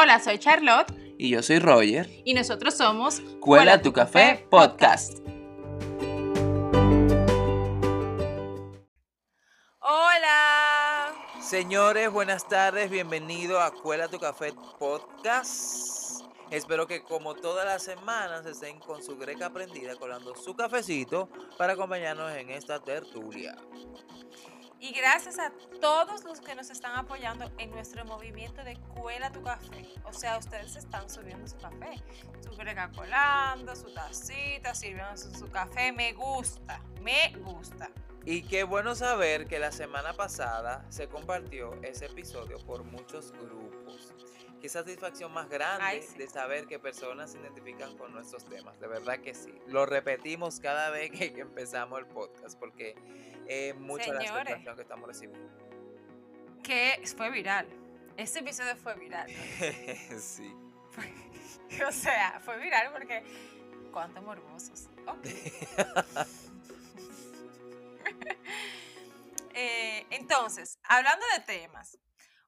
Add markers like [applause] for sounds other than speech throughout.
Hola, soy Charlotte. Y yo soy Roger. Y nosotros somos Cuela tu Café Podcast. Hola. Señores, buenas tardes. Bienvenido a Cuela tu Café Podcast. Espero que como todas las semanas estén con su greca prendida colando su cafecito para acompañarnos en esta tertulia. Y gracias a todos los que nos están apoyando en nuestro movimiento de Cuela tu Café. O sea, ustedes están subiendo su café, su greca colando, su tacita, sirviendo su café. Me gusta, me gusta. Y qué bueno saber que la semana pasada se compartió ese episodio por muchos grupos. Qué satisfacción más grande Ay, sí. de saber que personas se identifican con nuestros temas. De verdad que sí. Lo repetimos cada [laughs] vez que que empezamos el podcast porque es mucha la aceptación que estamos recibiendo. Que fue viral. Ese episodio fue viral. [laughs] sí. [laughs] o sea, fue viral porque. ¿Cuántos morbosos? Eh, entonces, hablando de temas,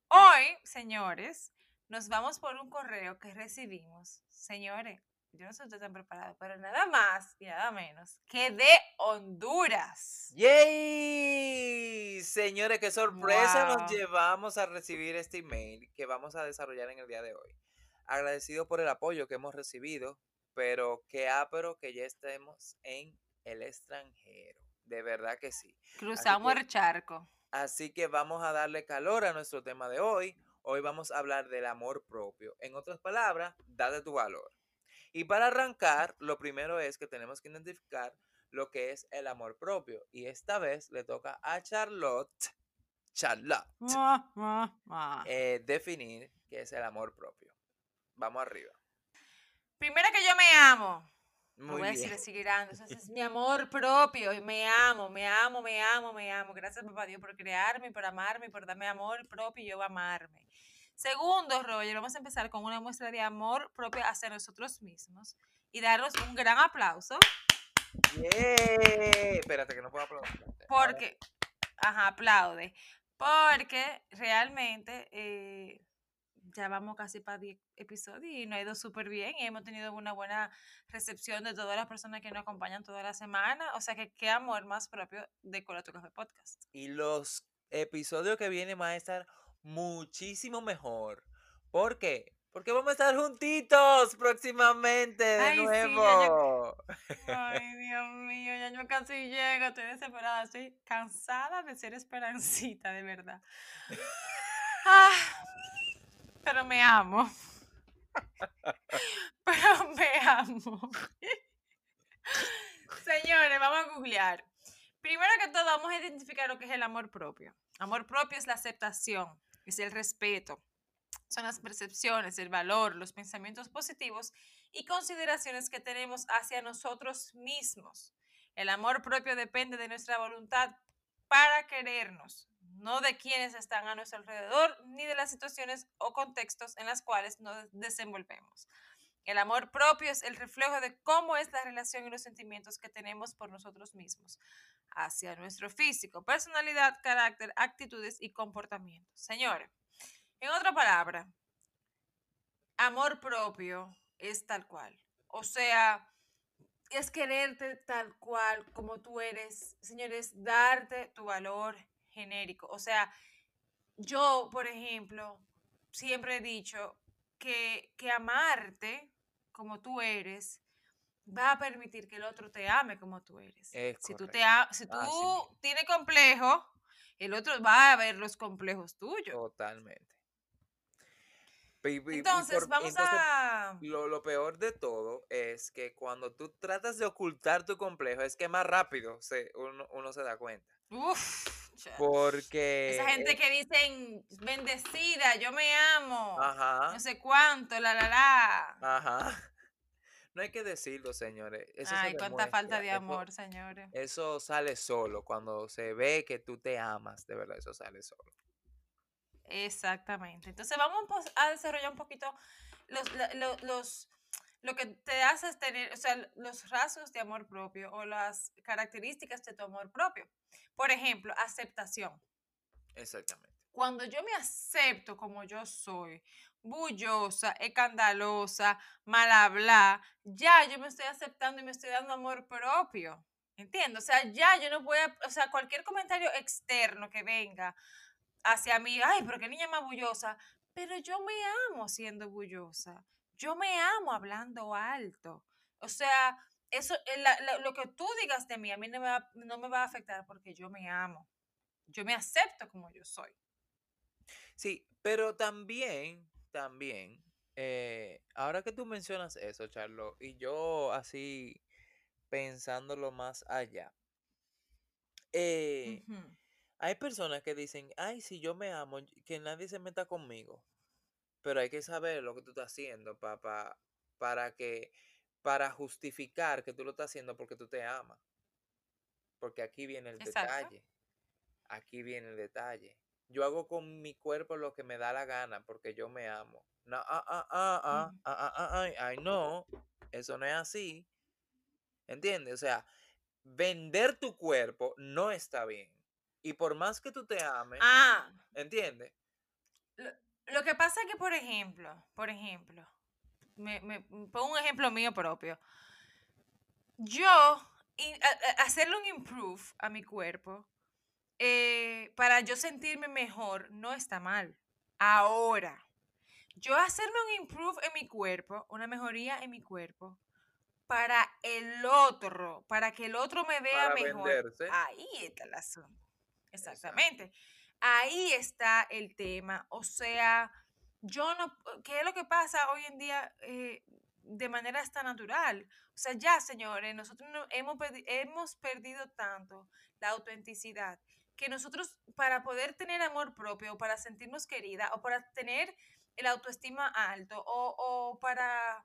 hoy, señores, nos vamos por un correo que recibimos. Señores, yo no sé si ustedes están preparados, pero nada más y nada menos que de Honduras. ¡Yay! Señores, qué sorpresa Wow. nos llevamos a recibir este email que vamos a desarrollar en el día de hoy. Agradecido por el apoyo que hemos recibido, pero qué ápero que ya estemos en el extranjero. De verdad que sí. Cruzamos que- el charco. Así que vamos a darle calor a nuestro tema de hoy. Hoy vamos a hablar del amor propio. En otras palabras, date tu valor. Y para arrancar, lo primero es que tenemos que identificar lo que es el amor propio. Y esta vez le toca a Charlotte, Charlotte, [laughs] eh, definir qué es el amor propio. Vamos arriba. Primero que yo me amo. Muy voy a bien. decir así grande. Eso es mi amor propio. y Me amo, me amo, me amo, me amo. Gracias, papá Dios, por crearme, por amarme, por darme amor propio y yo amarme. Segundo, Roger, vamos a empezar con una muestra de amor propio hacia nosotros mismos y darnos un gran aplauso ¡Yay! Espérate que no puedo aplaudir. Porque, ajá, aplaude, porque realmente eh, ya vamos casi para 10 episodios y nos ha ido súper bien y hemos tenido una buena recepción de todas las personas que nos acompañan toda la semana. O sea que qué amor más propio de Cola tu Café Podcast. Y los episodios que vienen van a estar muchísimo mejor. ¿Por qué? Porque vamos a estar juntitos próximamente de Ay, sí, ya yo- nuevo. Ay, [laughs] Dios mío, ya yo casi llego, estoy desesperada, estoy cansada de ser esperancita, de verdad. [laughs] Ah, pero me amo. [laughs] Pero me amo. Señores, vamos a googlear. Primero que todo, vamos a identificar lo que es el amor propio. Amor propio es la aceptación, es el respeto, son las percepciones, el valor, los pensamientos positivos y consideraciones que tenemos hacia nosotros mismos. El amor propio depende de nuestra voluntad para querernos, no de quienes están a nuestro alrededor ni de las situaciones o contextos en las cuales nos desenvolvemos. El amor propio es el reflejo de cómo es la relación y los sentimientos que tenemos por nosotros mismos hacia nuestro físico, personalidad, carácter, actitudes y comportamientos. Señores, en otra palabra, amor propio es tal cual. O sea, es quererte tal cual como tú eres. Señores, darte tu valor genérico. O sea, yo, por ejemplo, siempre he dicho que, que amarte como tú eres va a permitir que el otro te ame como tú eres. Es si tú, te si tú Así mismo. tienes complejo, el otro va a ver los complejos tuyos. Totalmente. Y Entonces, por- vamos entonces, a... Lo, lo peor de todo es que cuando tú tratas de ocultar tu complejo, es que más rápido se, uno, uno se da cuenta. Uf, Porque... Esa gente que dicen, bendecida, yo me amo, Ajá. no sé cuánto, la, la, la. Ajá. [laughs] No hay que decirlo, señores. Eso se Ay, cuánta falta de eso- amor, señores. Eso sale solo. Cuando se ve que tú te amas, de verdad, eso sale solo. Exactamente. Entonces vamos pues, a desarrollar un poquito los, la- lo- los, lo que te hace es tener, o sea, los rasgos de amor propio o las características de tu amor propio. Por ejemplo, aceptación. Exactamente. Cuando yo me acepto como yo soy, bullosa, escandalosa, mal hablar, ya yo me estoy aceptando y me estoy dando amor propio. Entiendo, o sea, ya yo no voy a, o sea, cualquier comentario externo que venga hacia mí, ay, pero qué niña más bullosa, pero yo me amo siendo bullosa, yo me amo hablando alto, o sea, eso, eh, lo que tú digas de mí a mí no me, va, no me va a afectar porque yo me amo, yo me acepto como yo soy. Sí, pero también, también, eh, ahora que tú mencionas eso, Charlo, y yo así pensándolo más allá, eh, hay personas que dicen, ay, si yo me amo, que nadie se meta conmigo. Pero hay que saber lo que tú estás haciendo pa, para que, para justificar que tú lo estás haciendo porque tú te amas. Porque aquí viene el detalle. Aquí viene el detalle. Yo hago con mi cuerpo lo que me da la gana porque yo me amo. No, ah, ah, ah, ah, ah, ah, ah, ay, no, eso no es así. ¿Entiendes? O sea, vender tu cuerpo no está bien. Y por más que tú te ames, ah, ¿entiendes? Lo, que pasa es que, por ejemplo, por ejemplo, me, me pongo un ejemplo mío propio. Yo, hacerle un improve a mi cuerpo, eh, para yo sentirme mejor, no está mal. Ahora, yo hacerme un improve en mi cuerpo, una mejoría en mi cuerpo, para el otro, para que el otro me vea mejor. Ahí está el asunto. Exactamente. Ahí está el tema. O sea, yo no, ¿qué es lo que pasa hoy en día eh, de manera hasta natural? O sea, ya, señores, nosotros hemos, hemos perdido tanto la autenticidad que nosotros para poder tener amor propio, para sentirnos querida, o para tener el autoestima alto, o, o para,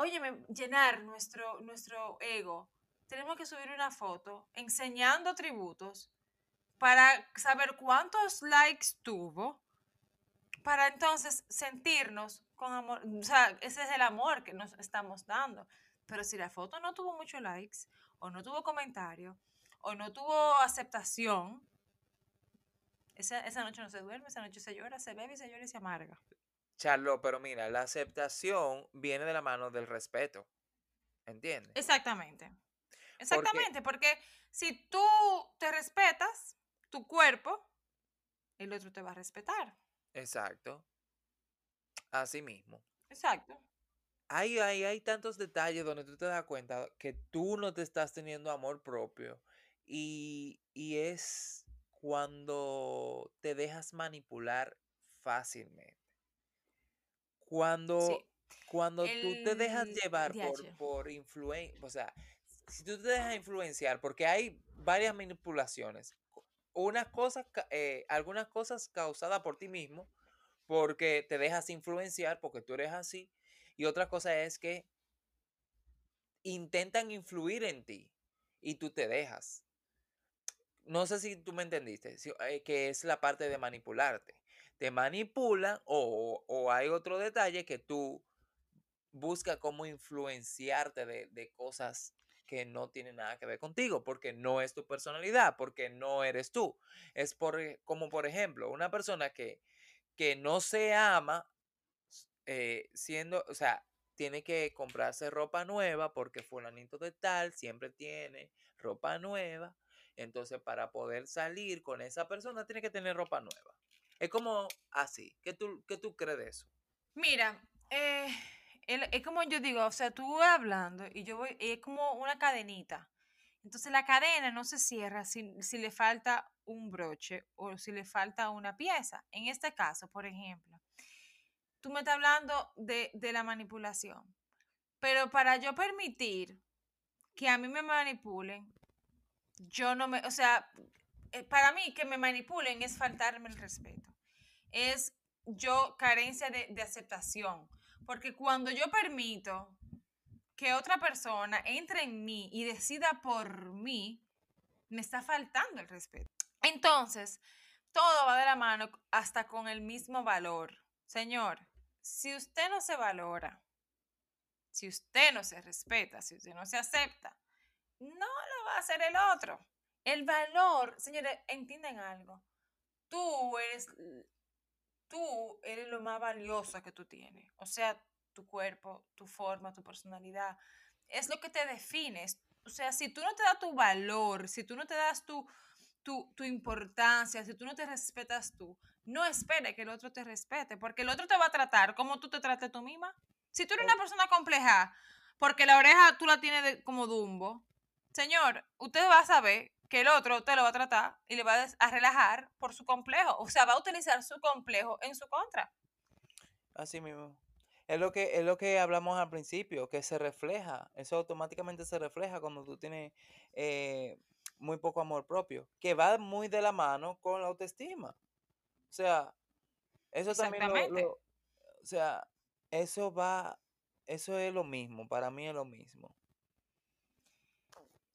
óyeme, llenar nuestro, nuestro ego, tenemos que subir una foto enseñando atributos para saber cuántos likes tuvo, para entonces sentirnos con amor. O sea, ese es el amor que nos estamos dando. Pero si la foto no tuvo muchos likes, o no tuvo comentario, o no tuvo aceptación, esa, esa, noche no se duerme, esa noche se llora, se bebe, se llora y se amarga. Charlo, pero mira, la aceptación viene de la mano del respeto. ¿Entiendes? Exactamente. Exactamente, porque si tú te respetas, tu cuerpo, el otro te va a respetar. Exacto. Así mismo. Exacto. Hay, hay, hay tantos detalles donde tú te das cuenta que tú no te estás teniendo amor propio. Y, y es cuando te dejas manipular fácilmente. Cuando, cuando tú te dejas llevar por, por influencia, o sea, si tú te dejas influenciar, porque hay varias manipulaciones unas cosas, eh, algunas cosas causadas por ti mismo, porque te dejas influenciar, porque tú eres así, y otra cosa es que intentan influir en ti y tú te dejas. No sé si tú me entendiste, eh, que es la parte de manipularte. Te manipulan o, o hay otro detalle que tú buscas cómo influenciarte de, de cosas que no tiene nada que ver contigo, porque no es tu personalidad, porque no eres tú. Es por, e, como por ejemplo, una persona que, que no se ama, eh, siendo, o sea, tiene que comprarse ropa nueva porque fulanito de tal siempre tiene ropa nueva. Entonces, para poder salir con esa persona, tiene que tener ropa nueva. Es como así. ¿Qué tú, qué tú crees de eso? Mira, eh, es como yo digo, o sea, tú vas hablando y yo voy, es como una cadenita. Entonces la cadena no se cierra si, si, le falta un broche o si le falta una pieza. En este caso, por ejemplo, tú me estás hablando de, de la manipulación, pero para yo permitir que a mí me manipulen, yo no me, o sea, eh, para mí que me manipulen es faltarme el respeto. Es yo carencia de, de aceptación porque cuando yo permito que otra persona entre en mí y decida por mí, me está faltando el respeto. Entonces, todo va de la mano hasta con el mismo valor. Señor, si usted no se valora, si usted no se respeta, si usted no se acepta, no lo va a hacer el otro. El valor, señores, entienden algo. tú eres, tú eres lo más valioso que tú tienes. O sea, tu cuerpo, tu forma, tu personalidad. Es lo que te defines. O sea, si tú no te das tu valor, si tú no te das tu, tu, tu importancia, si tú no te respetas tú, no espere que el otro te respete, porque el otro te va a tratar como tú te trates tú misma. Si tú eres una persona compleja, porque la oreja tú la tienes como dumbo, señor, usted va a saber que el otro te lo va a tratar y le va a relajar por su complejo. O sea, va a utilizar su complejo en su contra. Así mismo. Es lo que, es lo que hablamos al principio, que se refleja, eso automáticamente se refleja cuando tú tienes eh, muy poco amor propio, que va muy de la mano con la autoestima. O sea, eso también lo, o sea, eso va, eso es lo mismo, para mí es lo mismo.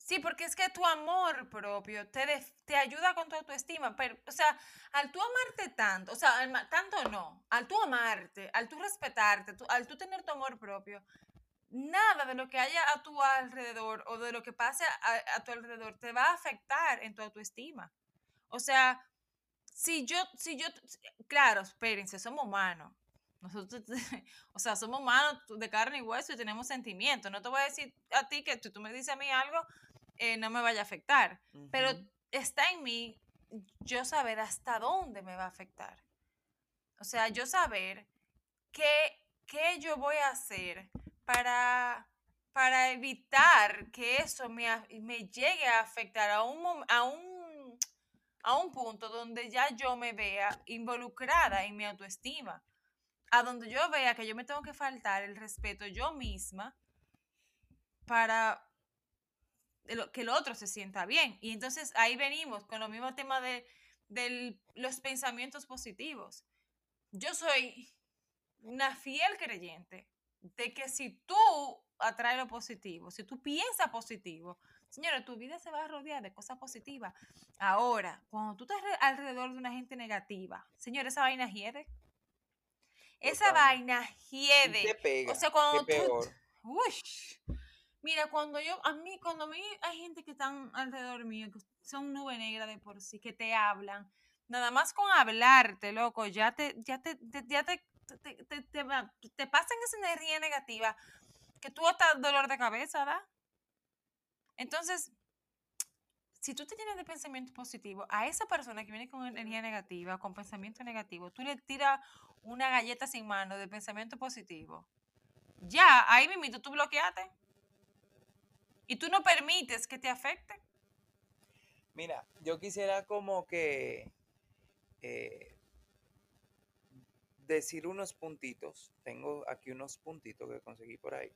Sí, porque es que tu amor propio te, te ayuda con tu autoestima. Pero, o sea, al tú amarte tanto, o sea, tanto no, al tú amarte, al tú respetarte, al tú tener tu amor propio, nada de lo que haya a tu alrededor o de lo que pase a, a tu alrededor te va a afectar en tu autoestima. O sea, si yo, si yo, claro, espérense, somos humanos. Nosotros, [laughs] o sea, somos humanos de carne y hueso y tenemos sentimientos. No te voy a decir a ti que tú, tú me dices a mí algo eh, no me vaya a afectar. Pero está en mí yo saber hasta dónde me va a afectar. O sea, yo saber qué, qué yo voy a hacer para, para evitar que eso me, me llegue a afectar a un, a, un, a un punto donde ya yo me vea involucrada en mi autoestima. A donde yo vea que yo me tengo que faltar el respeto yo misma para que el otro se sienta bien. Y entonces ahí venimos con lo mismo tema de, los pensamientos positivos. Yo soy una fiel creyente de que si tú atraes lo positivo, si tú piensas positivo, señora, tu vida se va a rodear de cosas positivas. Ahora, cuando tú estás alrededor de una gente negativa, señora, esa vaina hiede. Esa vaina hiede. o sea, cuando tú... Uy, Mira, cuando yo, a mí, cuando a hay gente que están alrededor mío, que son nube negra de por sí, que te hablan, nada más con hablarte, loco, ya te, ya te, ya te, te, te, te, pasan esa energía negativa que tú hasta dolor de cabeza, ¿da? Entonces, si tú te tienes de pensamiento positivo, a esa persona que viene con energía negativa, con pensamiento negativo, tú le tiras una galleta sin mano de pensamiento positivo. Ya, ahí mismo tú bloqueaste y tú no permites que te afecte. Mira, yo quisiera como que eh, decir unos puntitos, tengo aquí unos puntitos que conseguí por ahí,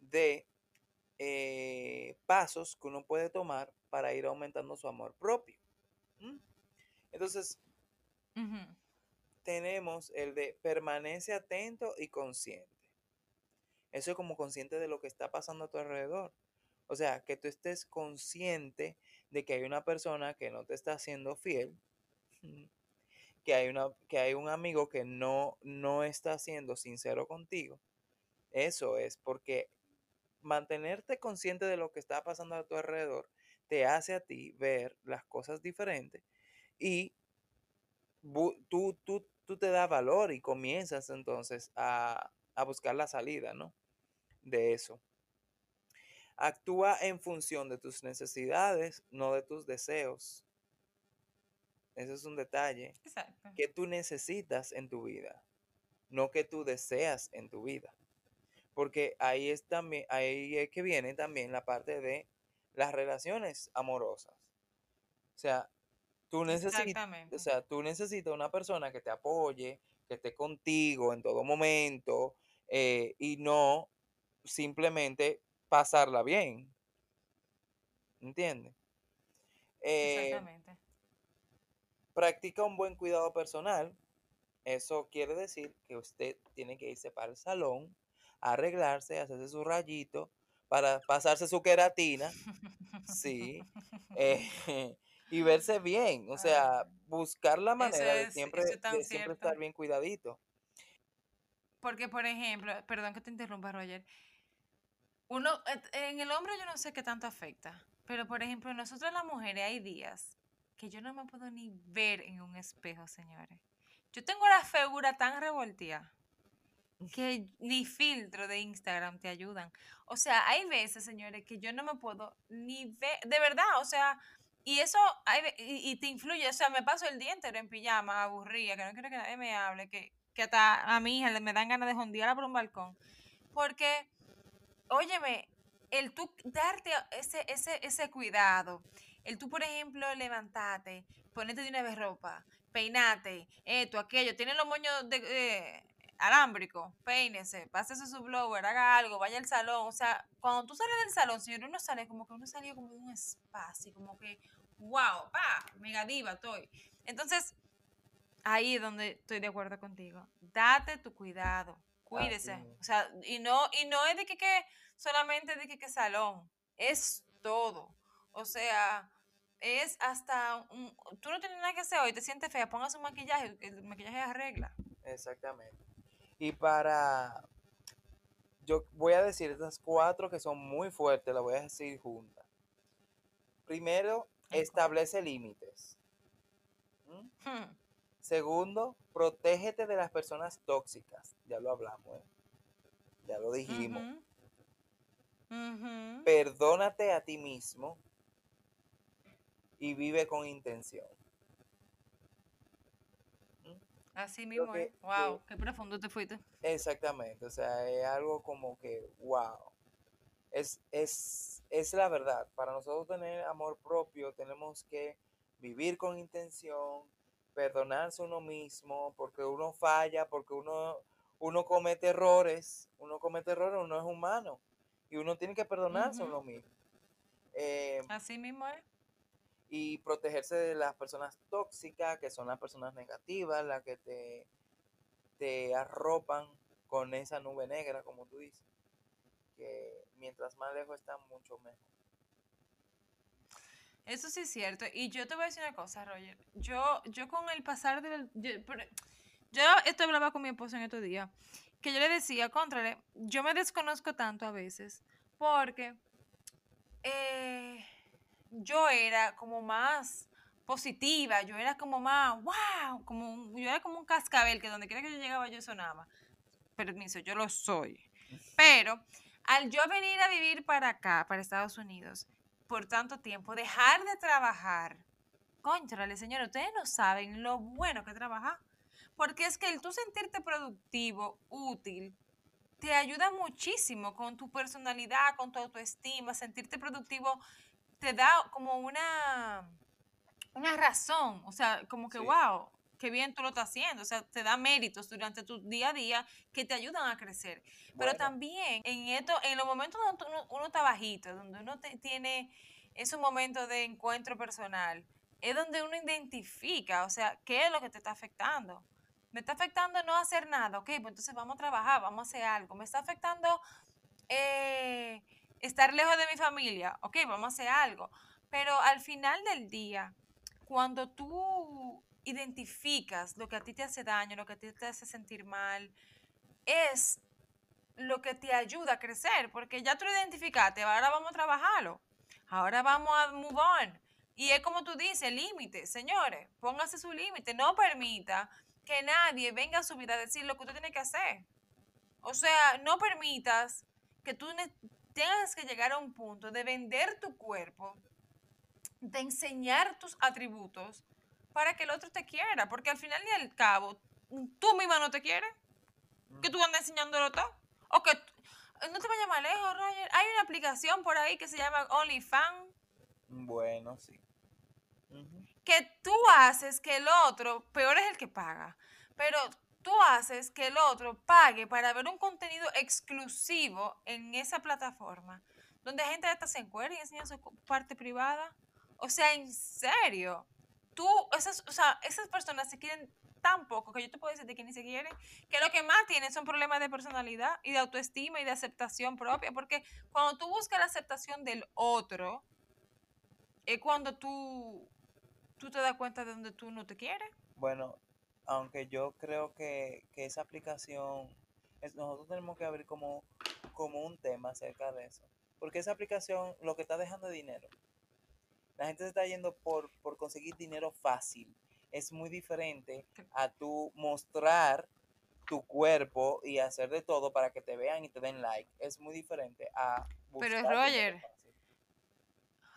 de eh, pasos que uno puede tomar para ir aumentando su amor propio. Entonces, tenemos el de permanece atento y consciente. Eso es como consciente de lo que está pasando a tu alrededor. O sea, que tú estés consciente de que hay una persona que no te está haciendo fiel, que hay, una, que hay un amigo que no, no está siendo sincero contigo. Eso es porque mantenerte consciente de lo que está pasando a tu alrededor te hace a ti ver las cosas diferentes y tú, tú, tú te das valor y comienzas entonces a, a buscar la salida, ¿no? De eso. Actúa en función de tus necesidades, no de tus deseos. Ese es un detalle que tú necesitas en tu vida, no que tú deseas en tu vida. Porque ahí es también, ahí es que viene también la parte de las relaciones amorosas. O sea, tú necesitas, o sea, tú necesitas una persona que te apoye, que esté contigo en todo momento eh, y no simplemente pasarla bien. ¿Entiendes? Eh, Exactamente. Practica un buen cuidado personal. Eso quiere decir que usted tiene que irse para el salón, arreglarse, hacerse su rayito, para pasarse su queratina, sí, [laughs] eh, y verse bien. O sea, buscar la manera de siempre, de siempre estar bien cuidadito. Porque, por ejemplo, perdón que te interrumpa, Roger, uno, en el hombre yo no sé qué tanto afecta, pero por ejemplo, nosotros las mujeres hay días que yo no me puedo ni ver en un espejo, señores. Yo tengo la figura tan revolteada que ni filtro de Instagram te ayudan. O sea, hay veces, señores, que yo no me puedo ni ver, de verdad, o sea, y eso y, te influye, o sea, me paso el día entero en pijama, aburrida, que no quiero que nadie me hable, que, que hasta a mi hija me dan ganas de jondearla por un balcón. Porque, óyeme, el tú darte ese, ese, ese cuidado, el tú, por ejemplo, levantarte, ponerte de una vez ropa, peinate, esto, aquello, tiene los moños de, eh, alámbrico, peínese, pásese su blower, haga algo, vaya al salón. O sea, cuando tú sales del salón, señor, uno sale como que uno salió como de un espacio, como que, wow, pa, mega diva estoy. Entonces, ahí es donde estoy de acuerdo contigo. Date tu cuidado, cuídese. O sea, y no, y no es de que, que solamente de que, que salón, es todo. O sea, es hasta un, tú no tienes nada que hacer hoy, te sientes fea, pongas un maquillaje, el maquillaje arregla. Exactamente. Y para, yo voy a decir estas cuatro que son muy fuertes, las voy a decir juntas. Primero, establece límites. ¿Mm? Hmm. Segundo, protégete de las personas tóxicas. Ya lo hablamos, ¿eh? ya lo dijimos. Perdónate a ti mismo y vive con intención. Así mismo, ¿eh? wow, qué profundo te fuiste. Exactamente, o sea, es algo como que, wow, es, es, es la verdad. Para nosotros tener amor propio tenemos que vivir con intención, perdonarse uno mismo, porque uno falla, porque uno, uno comete errores, uno comete errores, uno es humano y uno tiene que perdonarse uno mismo. Eh, Así mismo es y protegerse de las personas tóxicas, que son las personas negativas, las que te, te arropan con esa nube negra, como tú dices, que mientras más lejos están, mucho mejor. Eso sí es cierto. Y yo te voy a decir una cosa, Roger. Yo, yo con el pasar del... Yo, yo esto hablaba con mi esposo en estos días, que yo le decía, contrale, yo me desconozco tanto a veces, porque... Eh, yo era como más positiva, yo era como más, wow, como yo era como un cascabel que donde quiera que yo llegaba yo sonaba. Permiso, yo lo soy. Pero al yo venir a vivir para acá, para Estados Unidos, por tanto tiempo, dejar de trabajar, contrale, señor, ustedes no saben lo bueno que trabajar. Porque es que el tú sentirte productivo, útil, te ayuda muchísimo con tu personalidad, con tu autoestima, sentirte productivo te da como una, una razón, o sea, como que, wow, qué bien tú lo estás haciendo, o sea, te da méritos durante tu día a día que te ayudan a crecer. Pero también en esto, en los momentos donde uno, está bajito, donde uno tiene esos momentos de encuentro personal, es donde uno identifica, o sea, qué es lo que te está afectando. Me está afectando no hacer nada, ok, pues entonces vamos a trabajar, vamos a hacer algo. Me está afectando eh, estar lejos de mi familia, ok, vamos a hacer algo. Pero al final del día, cuando tú identificas lo que a ti te hace daño, lo que a ti te hace sentir mal, es lo que te ayuda a crecer, porque ya tú lo identificaste, ahora vamos a trabajarlo, ahora vamos a move on. Y es como tú dices, límite, señores, póngase su límite, no permita que nadie venga a su vida a decir lo que usted tiene que hacer. O sea, no permitas que tú tengas que llegar a un punto de vender tu cuerpo, de enseñar tus atributos para que el otro te quiera, porque al final y al cabo, tú misma no te quieres, que tú andas enseñándolo todo, o que no te vayas más lejos, Roger. Hay una aplicación por ahí que se llama OnlyFans. Bueno, sí. Que tú haces que el otro, peor es el que paga, pero tú haces que el otro pague para ver un contenido exclusivo en esa plataforma, donde gente hasta se encuentra y enseña su parte privada. O sea, en serio, tú, esas, o sea, esas personas se quieren tan poco que yo te puedo decir de que ni se quieren, que lo que más tienen son problemas de personalidad y de autoestima y de aceptación propia, porque cuando tú buscas la aceptación del otro, es cuando tú, tú te das cuenta de donde tú no te quieres. Bueno, aunque yo creo que, esa aplicación, nosotros tenemos que abrir como, como un tema acerca de eso. Porque esa aplicación lo que está dejando es dinero. La gente se está yendo por, por conseguir dinero fácil. Es muy diferente a tú mostrar tu cuerpo y hacer de todo para que te vean y te den like. Es muy diferente a... Pero dinero Roger.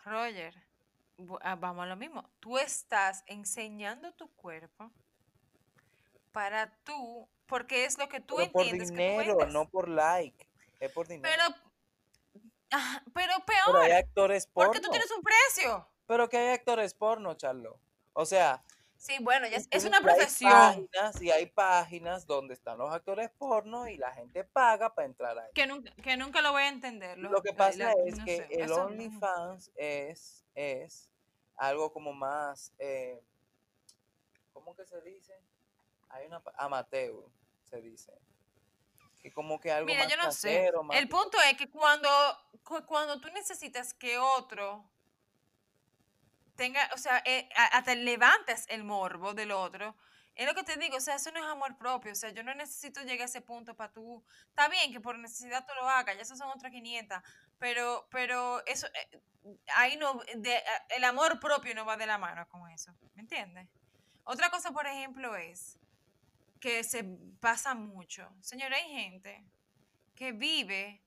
Roger, ah, vamos a lo mismo. Tú estás enseñando tu cuerpo para tú, porque es lo que tú Pero por entiendes que tú dinero, vendes. no por like. Es por dinero. Pero, pero Pero hay peor, actores porno. porque tú tienes un precio. Pero que hay actores porno, Charlo. O sea, Sí, bueno, ya es, es una hay profesión. páginas y hay páginas donde están los actores porno y la gente paga para entrar ahí. Que nunca, que nunca lo voy a entender. Lo que pasa la- es no que sé, el. OnlyFans es, es algo como más, eh, ¿cómo que se dice? Hay una, amateur, se dice. Que como que algo Mira, más yo no sé. más El punto es que cuando, cu- cuando tú necesitas que otro tenga, o sea, eh, hasta levantes el morbo del otro, es lo que te digo, o sea, eso no es amor propio, o sea, yo no necesito llegar a ese punto para tú, está bien que por necesidad tú lo hagas, ya esas son otras 500, pero, pero eso, eh, ahí no, de- el amor propio no va de la mano con eso, ¿me entiendes? Otra cosa, por ejemplo, es que se pasa mucho. Señora, hay gente que vive,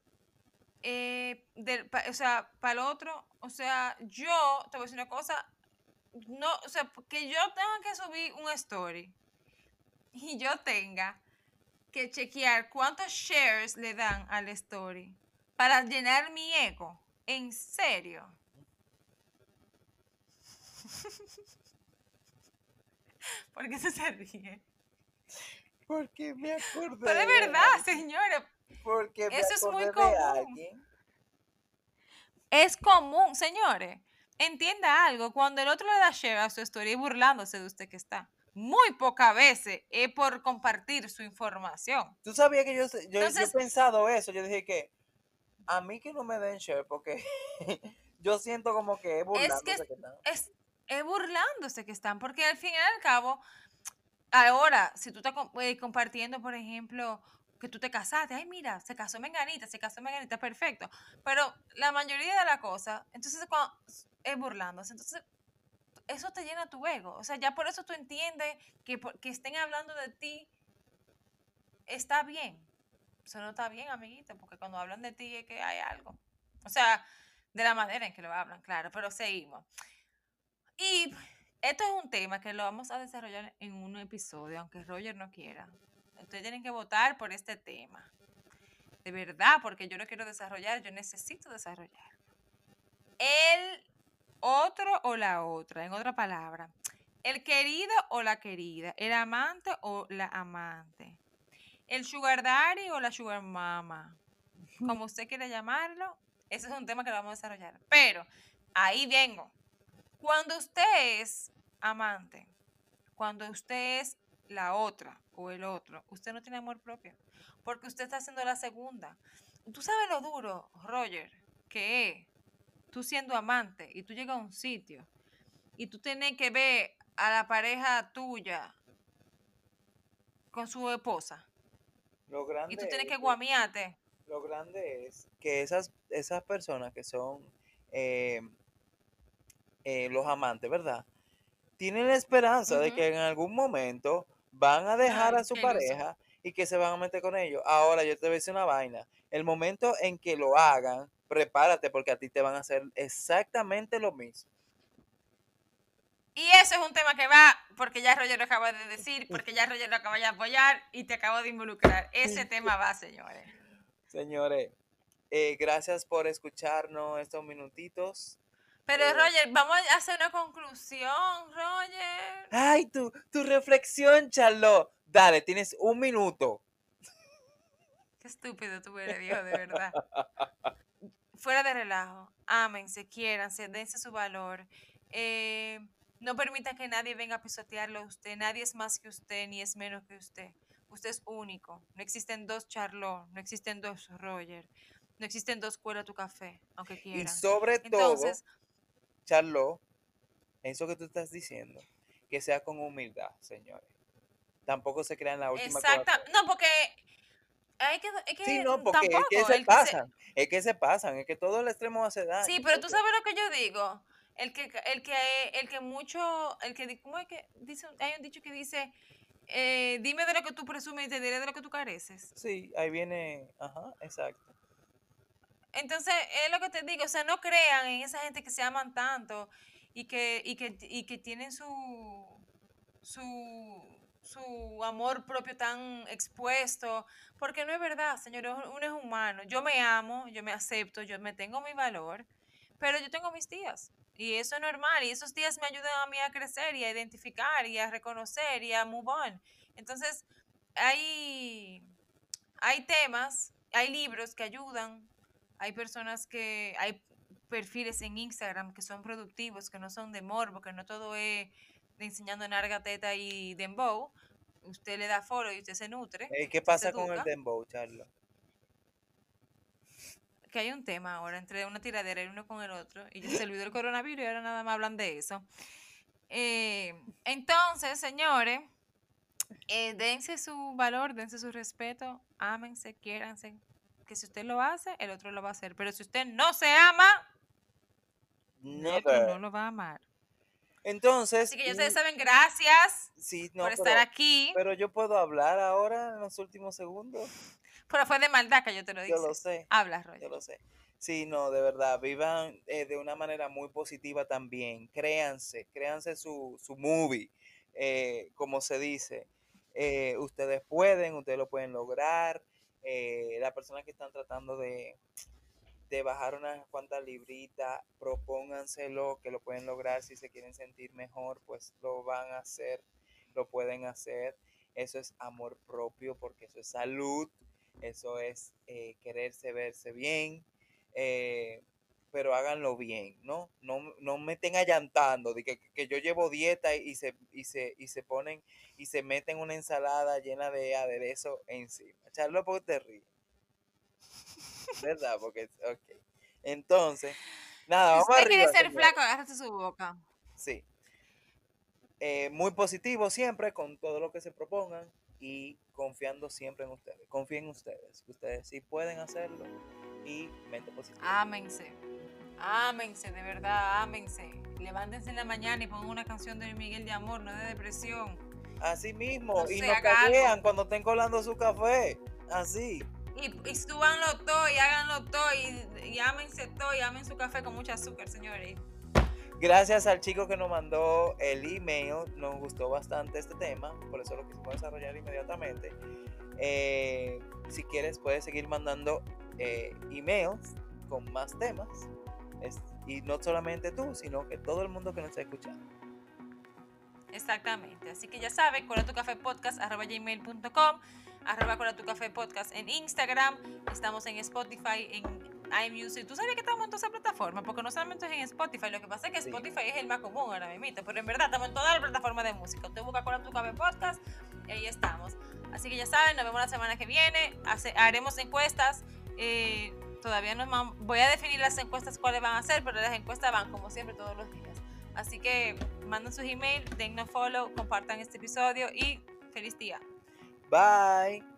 eh, del, o sea, para el otro, o sea, yo, te voy a decir una cosa, no, o sea, que yo tenga que subir un story y yo tenga que chequear cuántos shares le dan al story para llenar mi ego. ¿En serio? [laughs] ¿Por qué se se? Porque me acordé. Pero es de verdad, señora. Porque me eso es muy común. alguien. Es común, señores. Entienda algo, cuando el otro le da share a su story burlándose de usted que está. Muy pocas veces es por compartir su información. Tú sabías que yo, he pensado eso. Yo dije que a mí que no me den share porque [laughs] yo siento como que es burlándose que es- que están. Es, es burlándose que están, porque al fin y al cabo, ahora, si tú estás eh, compartiendo, por ejemplo, que tú te casaste, ay, mira, se casó Menganita, se casó Menganita, perfecto. Pero la mayoría de las cosas, entonces cuando, es burlándose. Entonces, eso te llena tu ego. O sea, ya por eso tú entiendes que, que estén hablando de ti está bien. Eso no está bien, amiguita, porque cuando hablan de ti es que hay algo. O sea, de la manera en que lo hablan, claro, pero seguimos. Y esto es un tema que lo vamos a desarrollar en un episodio, aunque Roger no quiera. Ustedes tienen que votar por este tema. De verdad, porque yo lo quiero desarrollar, yo necesito desarrollar. El otro o la otra, en otra palabra. El querido o la querida. El amante o la amante. El sugar daddy o la sugar mama. Como usted quiera llamarlo, ese es un tema que lo vamos a desarrollar. Pero ahí vengo. Cuando usted es amante, cuando usted es la otra o el otro, usted no tiene amor propio. Porque usted está haciendo la segunda. Tú sabes lo duro, Roger, que es tú siendo amante y tú llegas a un sitio y tú tienes que ver a la pareja tuya con su esposa Lo grande y tú tienes es que guamiarte. Lo grande es que esas, esas personas que son eh, eh, los amantes, ¿verdad? Tienen la esperanza de que en algún momento van a dejar Ay, a su pareja y que se van a meter con ellos. Ahora yo te voy a decir una vaina. El momento en que lo hagan, prepárate porque a ti te van a hacer exactamente lo mismo. Y eso es un tema que va, porque ya Roger lo acaba de decir, porque ya Roger lo acaba de apoyar y te acabo de involucrar. Ese tema va, señores. Señores, eh, gracias por escucharnos estos minutitos. Pero. Roger, vamos a hacer una conclusión, Roger. Ay, tu, tu reflexión, Charlotte. Dale, tienes un minuto. Qué estúpido tú eres, viejo, de verdad. Fuera de relajo. Ámense, quiéranse, dense su valor. Eh, no permita que nadie venga a pisotearlo a usted. Nadie es más que usted, ni es menos que usted. Usted es único. No existen dos Charlotte, no existen dos Roger, no existen dos Cuela tu café, aunque Y quieran. sobre todo, Entonces, Charlo, eso que tú estás diciendo, que sea con humildad, señores. Tampoco se crean la última exacta. No, porque hay que, es que Sí, no, porque tampoco es que se el que se- pasan, es que se pasan, es que todo el extremo hace daño. Sí, pero tú sabes lo que yo digo. el que, el que, el que mucho, el que, ¿cómo es que dice? Hay un dicho que dice, eh, dime de lo que tú presumes y te diré de lo que tú careces. Sí, ahí viene, ajá, exacto. Entonces, es lo que te digo, o sea, no crean en esa gente que se aman tanto y que, y que, y que tienen su, su, su amor propio tan expuesto, porque no es verdad, señor, uno es humano. Yo me amo, yo me acepto, yo me tengo mi valor, pero yo tengo mis días. Y eso es normal. Y esos días me ayudan a mí a crecer y a identificar y a reconocer y a move on. Entonces, hay, hay temas, hay libros que ayudan, hay personas que, hay perfiles en Instagram que son productivos, que no son de morbo, que no todo es enseñando narga, teta y dembow. Usted le da foro y usted se nutre. ¿Qué pasa con el dembow, Charlo? que hay un tema ahora entre una tiradera y uno con el otro, y se olvidó el coronavirus y ahora nada más hablan de eso. Eh, entonces, señores, eh, dense su valor, dense su respeto, ámense, quiéranse, que si usted lo hace, el otro lo va a hacer, pero si usted no se ama, el otro no lo va a amar. Entonces. Así que ya ustedes saben, gracias por estar aquí. Pero yo puedo hablar ahora en los últimos segundos. Pero fue de maldad que yo te lo dije. Yo lo sé. Habla, Roy. Yo lo sé. Sí, no, de verdad, vivan eh, de una manera muy positiva también. Créanse, créanse su, su movie, eh, como se dice. Eh, ustedes pueden, ustedes lo pueden lograr. Las personas que están tratando de, de bajar unas cuantas libritas, propónganselo, que lo pueden lograr. Si se quieren sentir mejor, pues lo van a hacer, lo pueden hacer. Eso es amor propio, porque eso es salud eso es eh, quererse verse bien, eh, pero háganlo bien, ¿no? No, no me estén allantando, de que, que, yo llevo dieta y se, y, se, y se ponen y se meten una ensalada llena de aderezo encima. Charlo porque te ríes. ¿Verdad? Porque, ok. Entonces, nada, vamos a quiere ser flaco, agárrate su boca. Sí. Eh, muy positivo siempre con todo lo que se propongan y confiando siempre en ustedes. Confíen en ustedes, ustedes sí pueden hacerlo y mente positiva. Ámense, ámense, de verdad, ámense. Levántense en la mañana y pongan una canción de Miguel de amor, no de depresión. Así mismo, y no callean cuando estén colando su café, así. Y, y súbanlo todo y háganlo todo y, y ámense todo y amen su café con mucho azúcar, señores. Gracias al chico que nos mandó el email, nos gustó bastante este tema, por eso lo quisimos desarrollar inmediatamente. Eh, si quieres, puedes seguir mandando eh, emails con más temas. y no solamente tú, sino que todo el mundo que nos está escuchando. Exactamente. Así que ya sabes, gmail.com arroba tu café podcast en Instagram. Estamos en Spotify, en iMusic. ¿Tú sabías que estamos en todas esas plataformas? Porque no solamente es en Spotify. Lo que pasa es que Spotify es el más común ahora mismo. Pero en verdad estamos en todas las plataformas de música. Usted busca con tu café podcast y ahí estamos. Así que ya saben, nos vemos la semana que viene. haremos encuestas. Eh, todavía no voy a definir las encuestas cuáles van a ser, pero las encuestas van como siempre todos los días. Así que manden sus emails, dennos follow, compartan este episodio y feliz día. Bye.